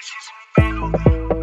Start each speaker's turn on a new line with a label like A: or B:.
A: bitches.